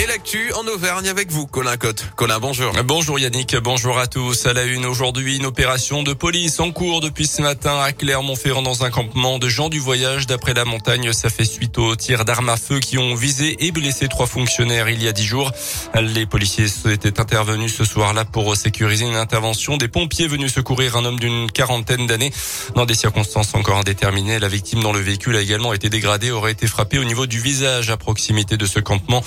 Et l'actu en Auvergne avec vous, Colin Cotte. Colin, bonjour. Bonjour Yannick, bonjour à tous. À la une aujourd'hui, une opération de police en cours depuis ce matin à Clermont-Ferrand dans un campement de gens du voyage. D'après la montagne, ça fait suite aux tirs d'armes à feu qui ont visé et blessé trois fonctionnaires il y a dix jours. Les policiers étaient intervenus ce soir-là pour sécuriser une intervention des pompiers venus secourir un homme d'une quarantaine d'années. Dans des circonstances encore indéterminées, la victime dont le véhicule a également été dégradé aurait été frappée au niveau du visage à proximité de ce campement.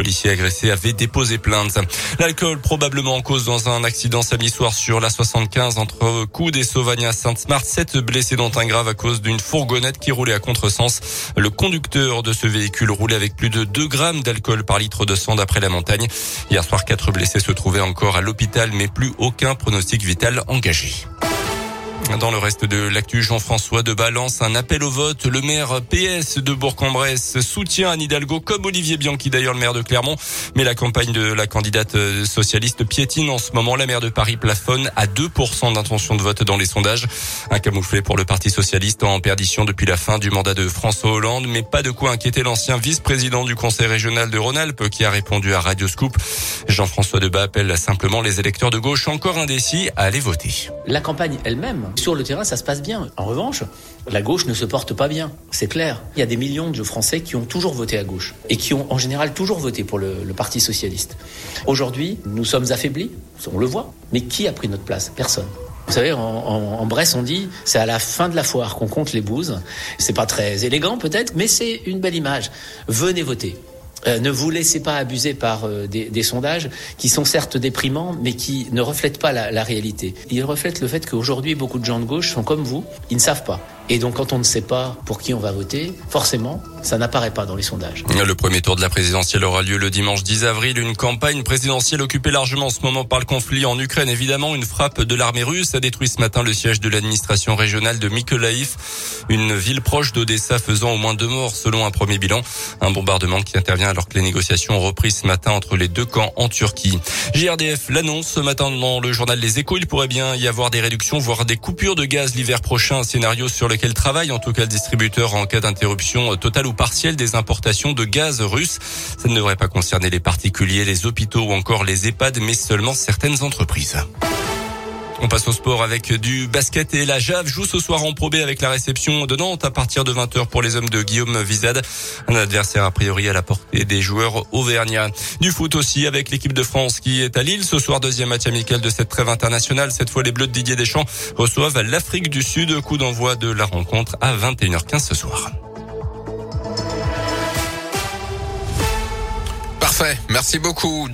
Policiers agressés avaient déposé plainte. L'alcool probablement en cause dans un accident samedi soir sur la 75 entre Coude et Sauvagna Sainte-Smart. Sept blessés dont un grave à cause d'une fourgonnette qui roulait à contresens. Le conducteur de ce véhicule roulait avec plus de 2 grammes d'alcool par litre de sang d'après la montagne. Hier soir, quatre blessés se trouvaient encore à l'hôpital, mais plus aucun pronostic vital engagé. Dans le reste de l'actu, Jean-François de Balance, un appel au vote. Le maire PS de Bourg-en-Bresse soutient Anne Hidalgo comme Olivier Bianchi, d'ailleurs le maire de Clermont. Mais la campagne de la candidate socialiste piétine en ce moment. La maire de Paris plafonne à 2% d'intention de vote dans les sondages. Un camouflet pour le Parti socialiste en perdition depuis la fin du mandat de François Hollande. Mais pas de quoi inquiéter l'ancien vice-président du conseil régional de Rhône-Alpes qui a répondu à Radio Scoop. Jean-François Debat appelle simplement les électeurs de gauche encore indécis à aller voter. La campagne elle-même sur le terrain, ça se passe bien. En revanche, la gauche ne se porte pas bien. C'est clair. Il y a des millions de Français qui ont toujours voté à gauche et qui ont en général toujours voté pour le, Parti socialiste. Aujourd'hui, nous sommes affaiblis, on le voit. Mais qui a pris notre place? Personne. Vous savez, en, en, en, Bresse, on dit c'est à la fin de la foire qu'on compte les bouses. C'est pas très élégant peut-être, mais c'est une belle image. Venez voter. Euh, ne vous laissez pas abuser par euh, des, des, sondages qui sont certes déprimants, mais qui ne reflètent pas la, la réalité. Ils reflètent le fait qu'aujourd'hui, beaucoup de gens de gauche sont comme vous, ils ne savent pas. Et donc, quand on ne sait pas pour qui on va voter, forcément, ça n'apparaît pas dans les sondages. Le premier tour de la présidentielle aura lieu le dimanche 10 avril. Une campagne présidentielle occupée largement en ce moment par le conflit en Ukraine. Évidemment, une frappe de l'armée russe a détruit ce matin le siège de l'administration régionale de Mykolaïv, une ville proche d'Odessa faisant au moins deux morts selon un premier bilan. Un bombardement qui intervient alors que les négociations ont repris ce matin entre les deux camps en Turquie. JRDF l'annonce ce matin dans le journal Les Échos. Il pourrait bien y avoir des réductions, voire des coupures de gaz l'hiver prochain. Un scénario sur lequel travaille en tout cas le distributeur en cas d'interruption totale partielle des importations de gaz russe. Ça ne devrait pas concerner les particuliers, les hôpitaux ou encore les EHPAD, mais seulement certaines entreprises. On passe au sport avec du basket et la Jave joue ce soir en probé avec la réception de Nantes à partir de 20h pour les hommes de Guillaume Vizade. Un adversaire a priori à la portée des joueurs auvergnats. Du foot aussi avec l'équipe de France qui est à Lille ce soir deuxième match amical de cette trêve internationale. Cette fois les Bleus de Didier Deschamps reçoivent l'Afrique du Sud. Coup d'envoi de la rencontre à 21h15 ce soir. Merci beaucoup.